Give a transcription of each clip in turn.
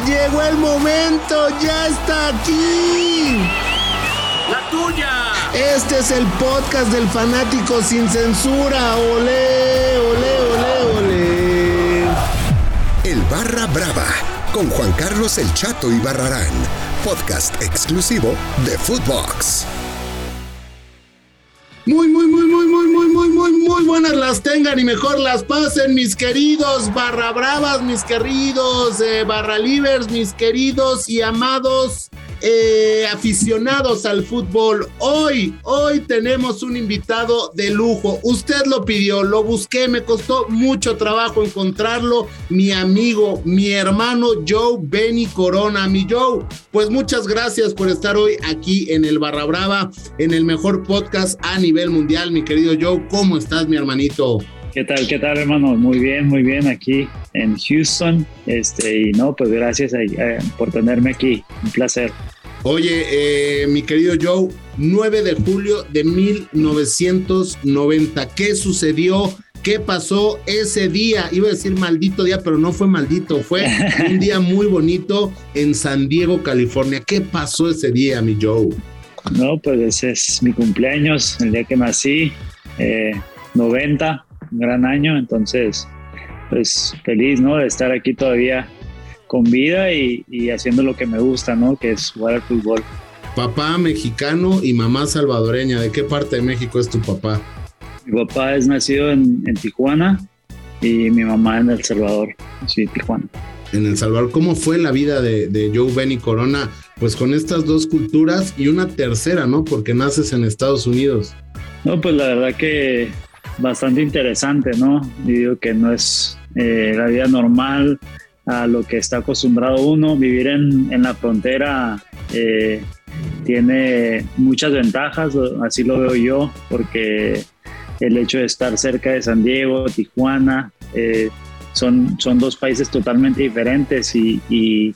llegó el momento, ya está aquí. La tuya. Este es el podcast del fanático sin censura. Olé, olé, olé, olé. El Barra Brava con Juan Carlos El Chato y Barrarán, podcast exclusivo de Footbox. Muy, muy, muy, muy, muy, buenas las tengan y mejor las pasen, mis queridos barra bravas, mis queridos eh, barra livers, mis queridos y amados eh, aficionados al fútbol. Hoy, hoy tenemos un invitado de lujo. Usted lo pidió, lo busqué, me costó mucho trabajo encontrarlo. Mi amigo, mi hermano Joe Benny Corona. Mi Joe, pues muchas gracias por estar hoy aquí en el Barra Brava, en el mejor podcast a nivel mundial. Mi querido Joe, ¿cómo estás, mi hermanito? ¿Qué tal, qué tal, hermano? Muy bien, muy bien aquí en Houston. Este, y no, pues gracias eh, por tenerme aquí. Un placer. Oye, eh, mi querido Joe, 9 de julio de 1990, ¿qué sucedió? ¿Qué pasó ese día? Iba a decir maldito día, pero no fue maldito, fue un día muy bonito en San Diego, California. ¿Qué pasó ese día, mi Joe? No, pues ese es mi cumpleaños, el día que nací, 90, eh, un gran año, entonces, pues feliz, ¿no? De estar aquí todavía con vida y, haciendo lo que me gusta, ¿no? Que es jugar al fútbol. Papá mexicano y mamá salvadoreña. ¿De qué parte de México es tu papá? Mi papá es nacido en, Tijuana y mi mamá en El Salvador, sí, Tijuana. En El Salvador, ¿cómo fue la vida de, de Joe Benny Corona? Pues con estas dos culturas y una tercera, ¿no? Porque naces en Estados Unidos. No, pues la verdad que bastante interesante, ¿no? digo que no es eh, la vida normal a lo que está acostumbrado uno. Vivir en, en la frontera eh, tiene muchas ventajas, así lo veo yo, porque el hecho de estar cerca de San Diego, Tijuana, eh, son, son dos países totalmente diferentes y, y,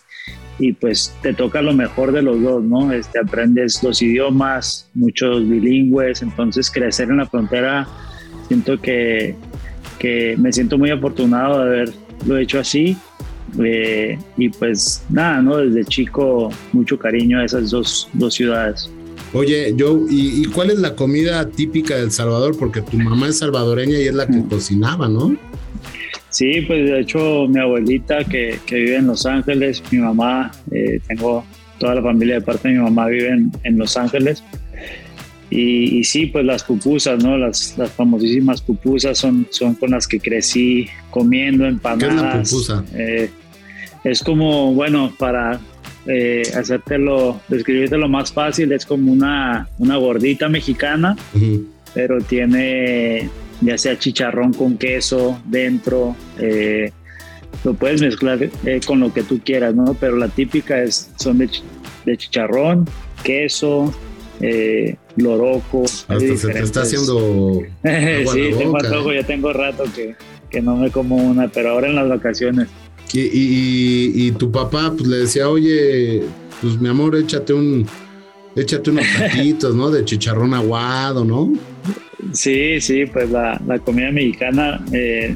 y, pues te toca lo mejor de los dos, ¿no? Este, aprendes los idiomas, muchos bilingües, entonces crecer en la frontera, siento que, que me siento muy afortunado de haberlo hecho así eh, y pues nada, ¿no? Desde chico mucho cariño a esas dos, dos ciudades. Oye, Joe, ¿y, cuál es la comida típica del Salvador? Porque tu mamá es salvadoreña y es la que mm. cocinaba, ¿no? Sí, pues de hecho mi abuelita que, que vive en Los Ángeles, mi mamá, eh, tengo toda la familia de parte de mi mamá vive en, en Los Ángeles. Y, sí, pues las pupusas, ¿no? Las, las famosísimas pupusas son, son con las que crecí comiendo empanadas. ¿Qué es la pupusa? Eh, es como, bueno, para eh, hacértelo, describirte lo más fácil, es como una, una gordita mexicana, pero tiene ya sea chicharrón con queso dentro, eh, lo puedes mezclar eh, con lo que tú quieras, ¿no? Pero la típica es, son de, de chicharrón, queso, eh, loroco. Hasta se te está haciendo. sí, tengo ya tengo rato que, que, no me como una, pero ahora en las vacaciones. Y, y, tu papá pues le decía, oye, pues mi amor, échate un, échate unos taquitos, ¿no? De chicharrón aguado, ¿no? Sí, sí, pues la, la comida mexicana, eh,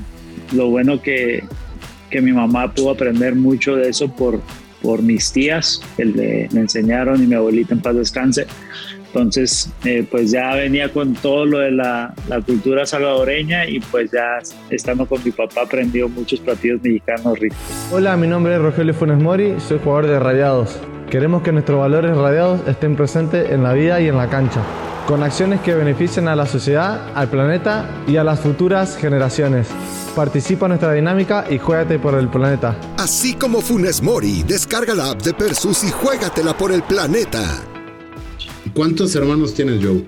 lo bueno que, que mi mamá pudo aprender mucho de eso por, por mis tías, que le, le enseñaron y mi abuelita en paz descanse. Entonces, eh, pues ya venía con todo lo de la, la, cultura salvadoreña y pues ya estando con mi papá aprendió muchos platillos mexicanos ricos. Hola, mi nombre es Rogelio Funes Mori, soy jugador de Radiados. Queremos que nuestros valores radiados estén presentes en la vida y en la cancha, con acciones que beneficien a la sociedad, al planeta y a las futuras generaciones. Participa en nuestra dinámica y juégate por el planeta. Así como Funes Mori, descarga la app de Persus y juégatela por el planeta. ¿Cuántos hermanos tienes, Joe?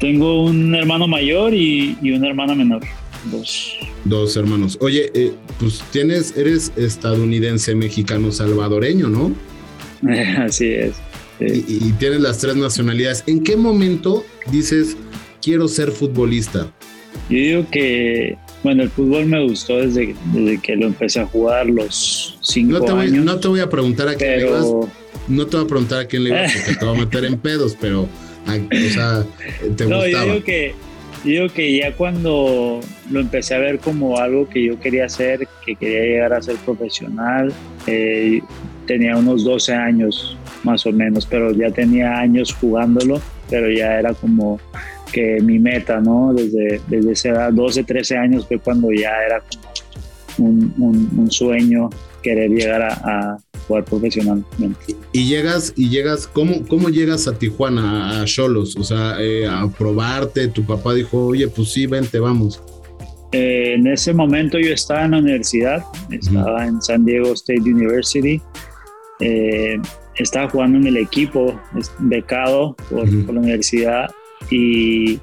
Tengo un hermano mayor y, una hermana menor. Dos. Dos hermanos. Oye, eh, pues tienes, eres estadounidense, mexicano, salvadoreño, ¿no? Así es. Y, tienes las tres nacionalidades. ¿En qué momento dices, quiero ser futbolista? Yo digo que, bueno, el fútbol me gustó desde, desde que lo empecé a jugar los cinco no te voy, años. No te voy a preguntar a qué pero no te voy a preguntar a quién le ibas porque te voy a meter en pedos, pero, o sea, te no, Yo digo, que, digo que ya cuando lo empecé a ver como algo que yo quería hacer, que quería llegar a ser profesional, eh, tenía unos 12 años más o menos, pero ya tenía años jugándolo, pero ya era como que mi meta, ¿no? Desde, desde esa edad, 12, 13 años fue cuando ya era como un, sueño querer llegar a, jugar profesionalmente. Y llegas, y llegas, ¿cómo, cómo llegas a Tijuana, a Cholos? O sea, eh, a probarte, tu papá dijo, oye, pues sí, vente, vamos. Eh, en ese momento yo estaba en la universidad, estaba en San Diego State University. Eh, estaba jugando en el equipo, becado por, la universidad y,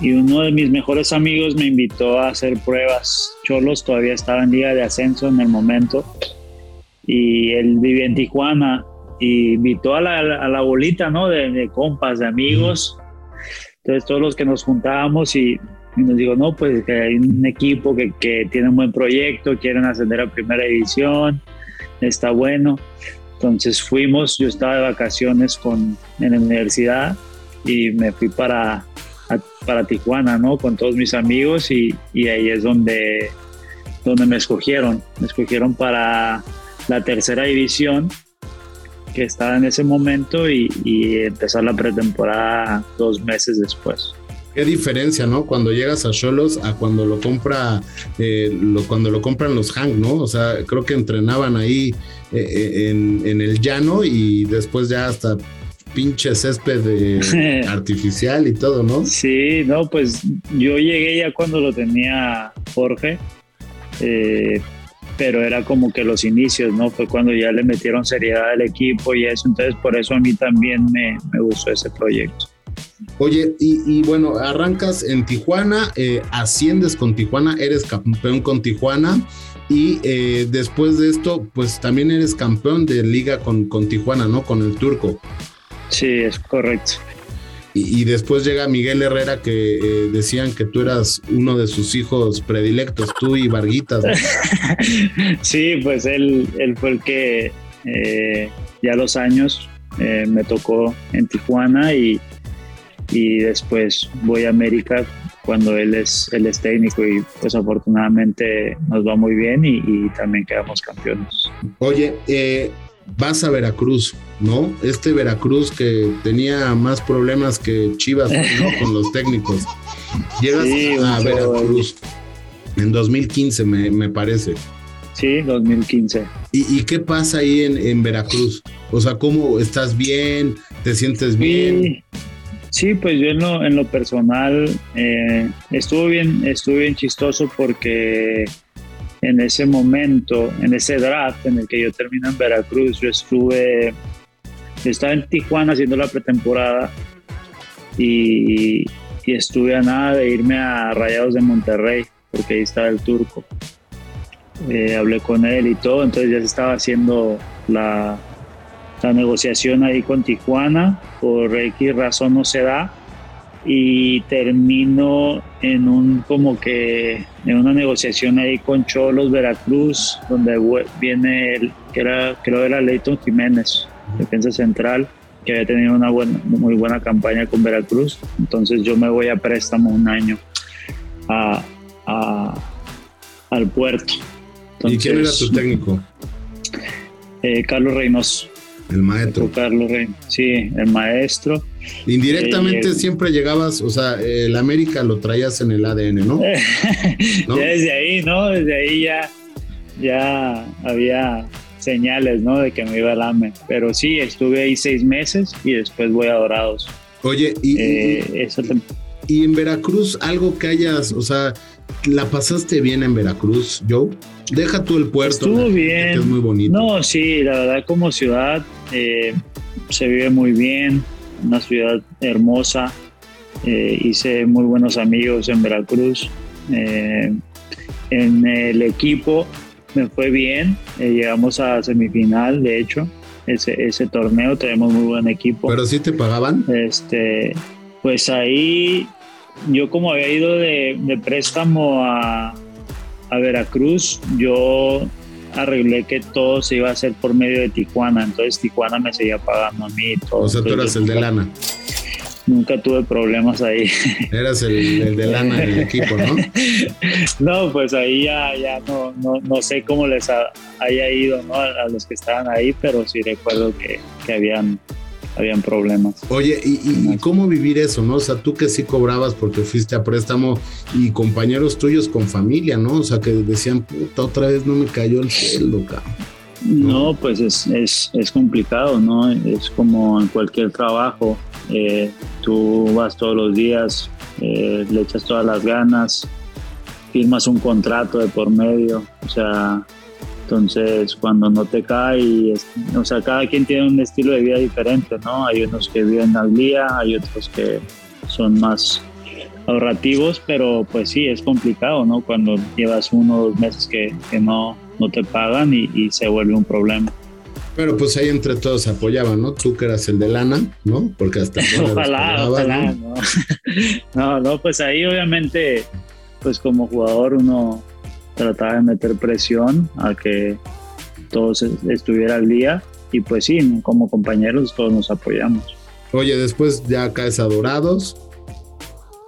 y, uno de mis mejores amigos me invitó a hacer pruebas. Cholos todavía estaba en liga de ascenso en el momento y él vivía en Tijuana y invitó a la, a la bolita, ¿no? De, compas, de amigos. Entonces todos los que nos juntábamos y, nos dijo, no, pues que hay un equipo que, que tiene un buen proyecto, quieren ascender a primera división, está bueno. Entonces fuimos, yo estaba de vacaciones con, en la universidad y me fui para, para Tijuana, ¿no? Con todos mis amigos y, y, ahí es donde, donde me escogieron. Me escogieron para la tercera división que estaba en ese momento y, y empezar la pretemporada dos meses después. Qué diferencia, ¿no? Cuando llegas a Cholos a cuando lo compra, eh, lo, cuando lo compran los Hank, ¿no? O sea, creo que entrenaban ahí eh, eh, en, el llano y después ya hasta pinche césped artificial y todo, ¿no? Sí, no, pues yo llegué ya cuando lo tenía Jorge, pero era como que los inicios, ¿no? Fue cuando ya le metieron seriedad al equipo y eso, entonces por eso a mí también me, me gustó ese proyecto. Oye, y, bueno, arrancas en Tijuana, eh, asciendes con Tijuana, eres campeón con Tijuana y eh, después de esto, pues también eres campeón de liga con, con Tijuana, ¿no? Con el turco. Sí, es correcto. Y, después llega Miguel Herrera que eh, decían que tú eras uno de sus hijos predilectos, tú y Varguitas. sí, pues él, él fue el que ya los años me tocó en Tijuana y, y después voy a América cuando él es, él es técnico y pues afortunadamente nos va muy bien y, también quedamos campeones. Oye, eh, vas a Veracruz, ¿no? Este Veracruz que tenía más problemas que Chivas con los técnicos. Llegas a Veracruz en 2015, me, me parece. Sí, 2015. ¿Y, ¿Y, qué pasa ahí en, en, Veracruz? O sea, ¿cómo estás bien? ¿Te sientes bien? Sí, pues yo en lo, en lo personal eh, estuvo bien, estuvo bien chistoso porque en ese momento, en ese draft en el que yo termino en Veracruz, yo estuve, estaba en Tijuana haciendo la pretemporada y, estuve a nada de irme a Rayados de Monterrey, porque ahí estaba el turco. Eh, hablé con él y todo, entonces ya se estaba haciendo la, la negociación ahí con Tijuana, por X razón no se da y termino en un como que en una negociación ahí con Cholos Veracruz donde viene el que era creo era Leighton Jiménez defensa central que había tenido una buena, muy buena campaña con Veracruz entonces yo me voy a préstamo un año a, al puerto ¿y quién era tu técnico? Eh, Carlos Reynoso el maestro. Carlos Rey. Sí, el maestro. Indirectamente eh, siempre llegabas, o sea, el América lo traías en el ADN, ¿no? desde ahí, ¿no? Desde ahí ya, ya había señales, ¿no? De que me iba al AME. Pero sí, estuve ahí seis meses y después voy a Dorados. Oye, y, eh, y en Veracruz, algo que hayas, o sea, ¿la pasaste bien en Veracruz, Joe? Deja tú el puerto. Estuvo bien. es muy bonito. No, sí, la verdad como ciudad eh, se vive muy bien, una ciudad hermosa. Eh, hice muy buenos amigos en Veracruz. Eh, en el equipo me fue bien, llegamos a semifinal, de hecho, ese, ese torneo tenemos muy buen equipo. ¿Pero sí te pagaban? Este, pues ahí yo como había ido de, de préstamo a, a Veracruz, yo arreglé que todo se iba a hacer por medio de Tijuana, entonces Tijuana me seguía pagando a mí. Todo. O sea, tú eras el de lana. nunca tuve problemas ahí. Eras el, de lana del equipo, ¿no? no, pues ahí ya, ya no, no, no sé cómo les haya ido ¿no? a, los que estaban ahí, pero sí recuerdo que, que habían habían problemas. Oye, ¿y, cómo vivir eso, no? O sea, tú que sí cobrabas porque fuiste a préstamo y compañeros tuyos con familia, ¿no? O sea, que decían, puta, otra vez no me cayó el sueldo, cabrón. No, pues es, es, es, complicado, ¿no? Es como en cualquier trabajo. Eh, tú vas todos los días, eh, le echas todas las ganas, firmas un contrato de por medio, o sea, entonces cuando no te cae, o sea, cada quien tiene un estilo de vida diferente, ¿no? Hay unos que viven al día, hay otros que son más ahorrativos, pero pues sí, es complicado, ¿no? Cuando llevas uno o dos meses que, que no, no te pagan y, se vuelve un problema. Pero pues ahí entre todos apoyaban, ¿no? Tú que eras el de lana, ¿no? Porque hasta... ojalá, ojalá, ¿no? ¿no? no, pues ahí obviamente, pues como jugador uno trataba de meter presión a que todos estuviera al día y pues sí, como compañeros todos nos apoyamos. Oye, después ya caes a Dorados.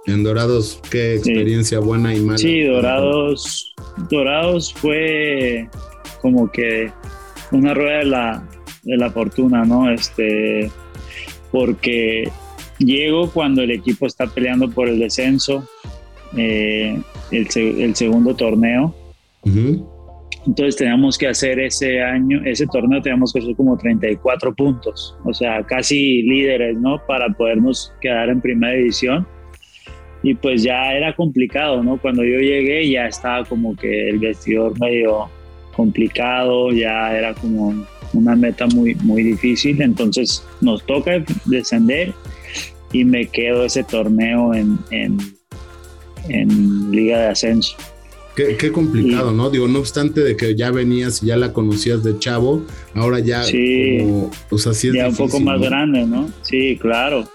En Dorados, qué experiencia buena y mala. Sí, Dorados, Dorados fue como que una rueda de la, de la fortuna, ¿no? Este, porque llego cuando el equipo está peleando por el descenso, eh, el, segundo torneo. Entonces teníamos que hacer ese año, ese torneo teníamos que hacer como 34 puntos, o sea, casi líderes, ¿no? Para podernos quedar en primera división y pues ya era complicado, ¿no? Cuando yo llegué ya estaba como que el vestidor medio complicado, ya era como una meta muy, muy difícil, entonces nos toca descender y me quedo ese torneo en, en, Liga de Ascenso. Qué, complicado, ¿no? Digo, no obstante de que ya venías y ya la conocías de chavo, ahora ya sí, o sea, sí es ya un poco más grande, ¿no? Sí, claro.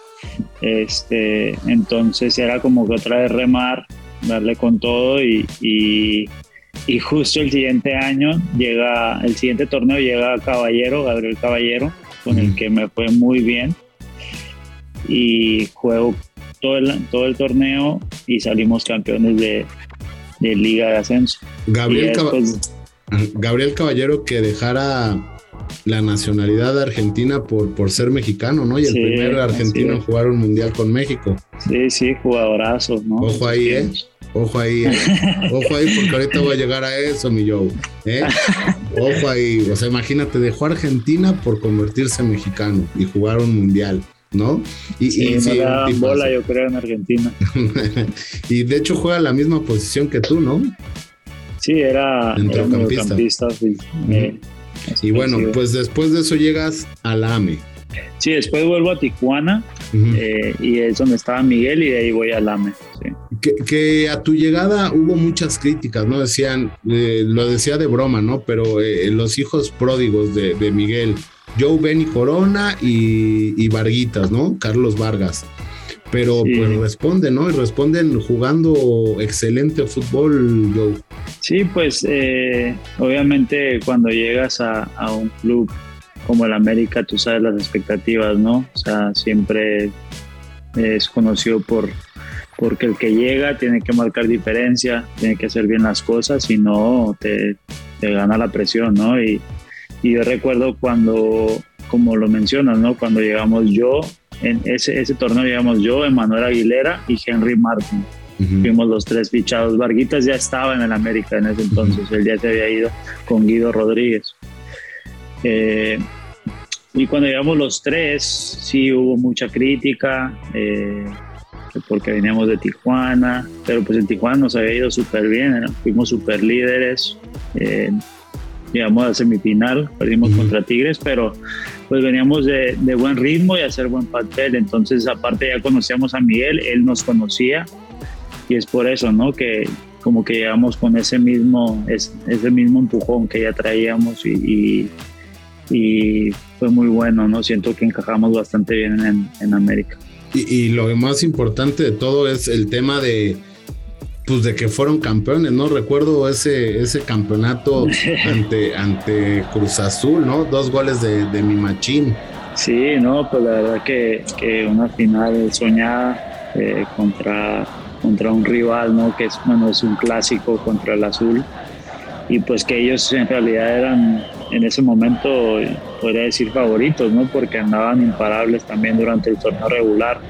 Este, entonces era como que otra vez remar, darle con todo y, y, justo el siguiente año llega, el siguiente torneo llega Caballero, Gabriel Caballero, con el que me fue muy bien y juego todo el, todo el torneo y salimos campeones de, Liga de Ascenso. Gabriel, Gabriel Caballero que dejara la nacionalidad argentina por, por ser mexicano, ¿no? Y el primer argentino en jugar un mundial con México. Sí, sí, jugadorazo, ¿no? Ojo ahí, ¿eh? Ojo ahí, ¿eh? Ojo ahí, porque ahorita voy a llegar a eso, mi Joe. ¿eh? Ojo ahí. O sea, imagínate, dejó Argentina por convertirse en mexicano y jugar un mundial. ¿No? Y, sí, y, bola, yo creo, en Argentina. y de hecho juega la misma posición que tú, ¿no? Sí, era, mediocampista. Y bueno, pues después de eso llegas a la AME. Sí, después vuelvo a Tijuana eh, y es donde estaba Miguel y de ahí voy al AME. Que, a tu llegada hubo muchas críticas, ¿no? Decían, eh, lo decía de broma, ¿no? Pero eh, los hijos pródigos de, Miguel, Joe Benny Corona y, y Varguitas, ¿no? Carlos Vargas pero pues responden, ¿no? Y responden jugando excelente fútbol, Joe. Sí, pues eh, obviamente cuando llegas a, un club como el América, tú sabes las expectativas, ¿no? O sea, siempre es conocido por porque el que llega tiene que marcar diferencia, tiene que hacer bien las cosas y no te, te gana la presión, ¿no? Y, y yo recuerdo cuando, como lo mencionas, ¿no? Cuando llegamos yo, en ese, ese torneo llegamos yo, Emanuel Aguilera y Henry Martin. Fuimos los tres fichados. Varguitas ya estaba en el América en ese entonces, él ya se había ido con Guido Rodríguez. Eh, y cuando llegamos los tres, sí hubo mucha crítica, eh, porque veníamos de Tijuana, pero pues en Tijuana nos había ido súper bien, fuimos súper líderes. Eh, llegamos a semifinal, perdimos contra Tigres, pero pues veníamos de, de, buen ritmo y hacer buen papel. Entonces, aparte ya conocíamos a Miguel, él nos conocía y es por eso, ¿no? Que como que llegamos con ese mismo, ese mismo empujón que ya traíamos y, y, fue muy bueno, ¿no? Siento que encajamos bastante bien en, en América. Y, y, lo más importante de todo es el tema de, pues de que fueron campeones, ¿no? Recuerdo ese, ese campeonato ante, ante Cruz Azul, ¿no? Dos goles de, de mi machín. Sí, no, pues la verdad que, que una final soñada eh, contra, contra un rival, ¿no? Que es, bueno, es un clásico contra el azul. Y pues que ellos en realidad eran en ese momento, podría decir favoritos, ¿no? Porque andaban imparables también durante el torneo regular.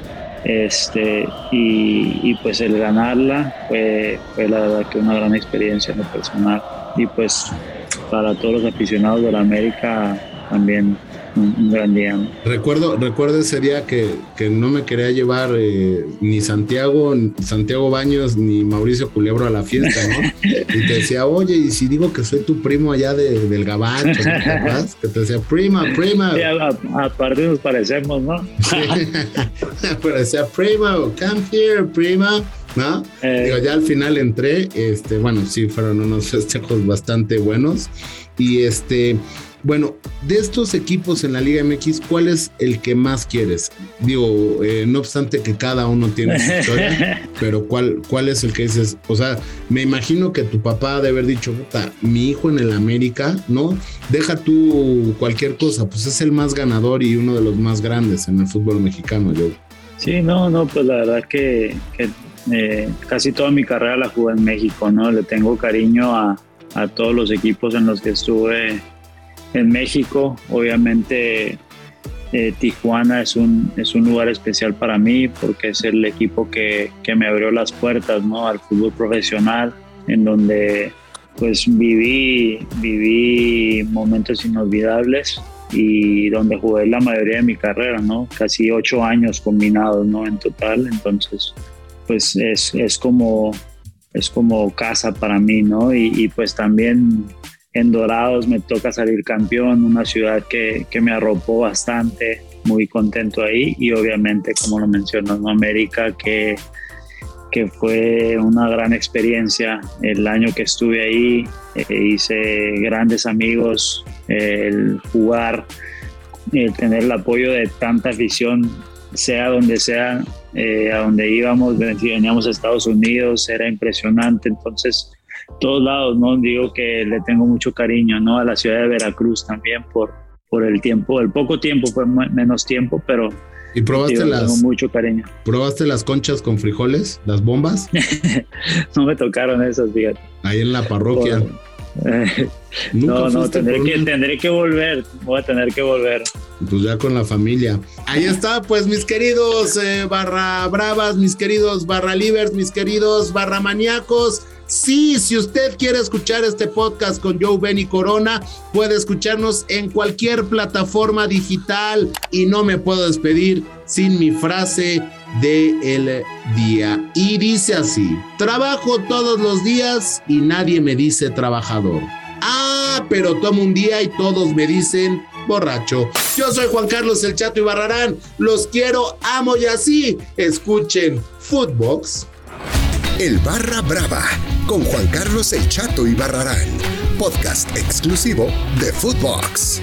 Este, y, pues el ganarla fue, fue la verdad que una gran experiencia en lo personal. Y pues para todos los aficionados de la América también un, gran día. Recuerdo, recuerdo ese día que, que no me quería llevar eh, ni Santiago, Santiago Baños, ni Mauricio Culebro a la fiesta, ¿no? y te decía, oye, y si digo que soy tu primo allá de, del Gabacho, Que te decía, prima, prima. aparte nos parecemos, ¿no? Pero decía, prima, come here, prima. ¿no? Eh. Digo, ya al final entré, este, bueno, sí, fueron unos festejos bastante buenos. Y este, bueno, de estos equipos en la Liga MX, ¿cuál es el que más quieres? Digo, eh, no obstante que cada uno tiene su historia, pero ¿cuál, ¿cuál es el que dices? O sea, me imagino que tu papá de haber dicho, puta, mi hijo en el América, ¿no? Deja tú cualquier cosa, pues es el más ganador y uno de los más grandes en el fútbol mexicano, yo. Sí, no, no, pues la verdad que, eh, casi toda mi carrera la jugué en México, ¿no? Le tengo cariño a, a todos los equipos en los que estuve en México. Obviamente eh, Tijuana es un, es un lugar especial para mí porque es el equipo que, que, me abrió las puertas ¿no? al fútbol profesional, en donde pues viví, viví momentos inolvidables y donde jugué la mayoría de mi carrera, ¿no? Casi ocho años combinados, ¿no? En total, entonces, pues es, es como, es como casa para mí, ¿no? Y, y pues también en Dorados me toca salir campeón, una ciudad que, que me arropó bastante, muy contento ahí y obviamente, como lo mencionó, en América, que, que fue una gran experiencia. El año que estuve ahí eh, hice grandes amigos, el jugar, el tener el apoyo de tanta afición, sea donde sea, eh, a donde íbamos, veníamos a Estados Unidos, era impresionante. Entonces, todos lados, ¿no? Digo que le tengo mucho cariño, ¿no? A la ciudad de Veracruz también por, por el tiempo, el poco tiempo, fue menos tiempo, pero... ¿Y probaste las... Tengo mucho cariño. ¿Probaste las conchas con frijoles, las bombas? no me tocaron esas, fíjate. Ahí en la parroquia. no, no, tendré que, tendré que volver, voy a tener que volver. Pues ya con la familia. Ahí está, pues mis queridos eh, barra bravas, mis queridos barra livers, mis queridos barra maníacos. Sí, si usted quiere escuchar este podcast con Joe Benny Corona, puede escucharnos en cualquier plataforma digital y no me puedo despedir sin mi frase de el día. Y dice así, trabajo todos los días y nadie me dice trabajador. Ah, pero tomo un día y todos me dicen borracho. Yo soy Juan Carlos El Chato y Barrarán. Los quiero, amo y así. Escuchen Footbox. El Barra Brava con Juan Carlos El Chato y Barrarán, podcast exclusivo de Footbox.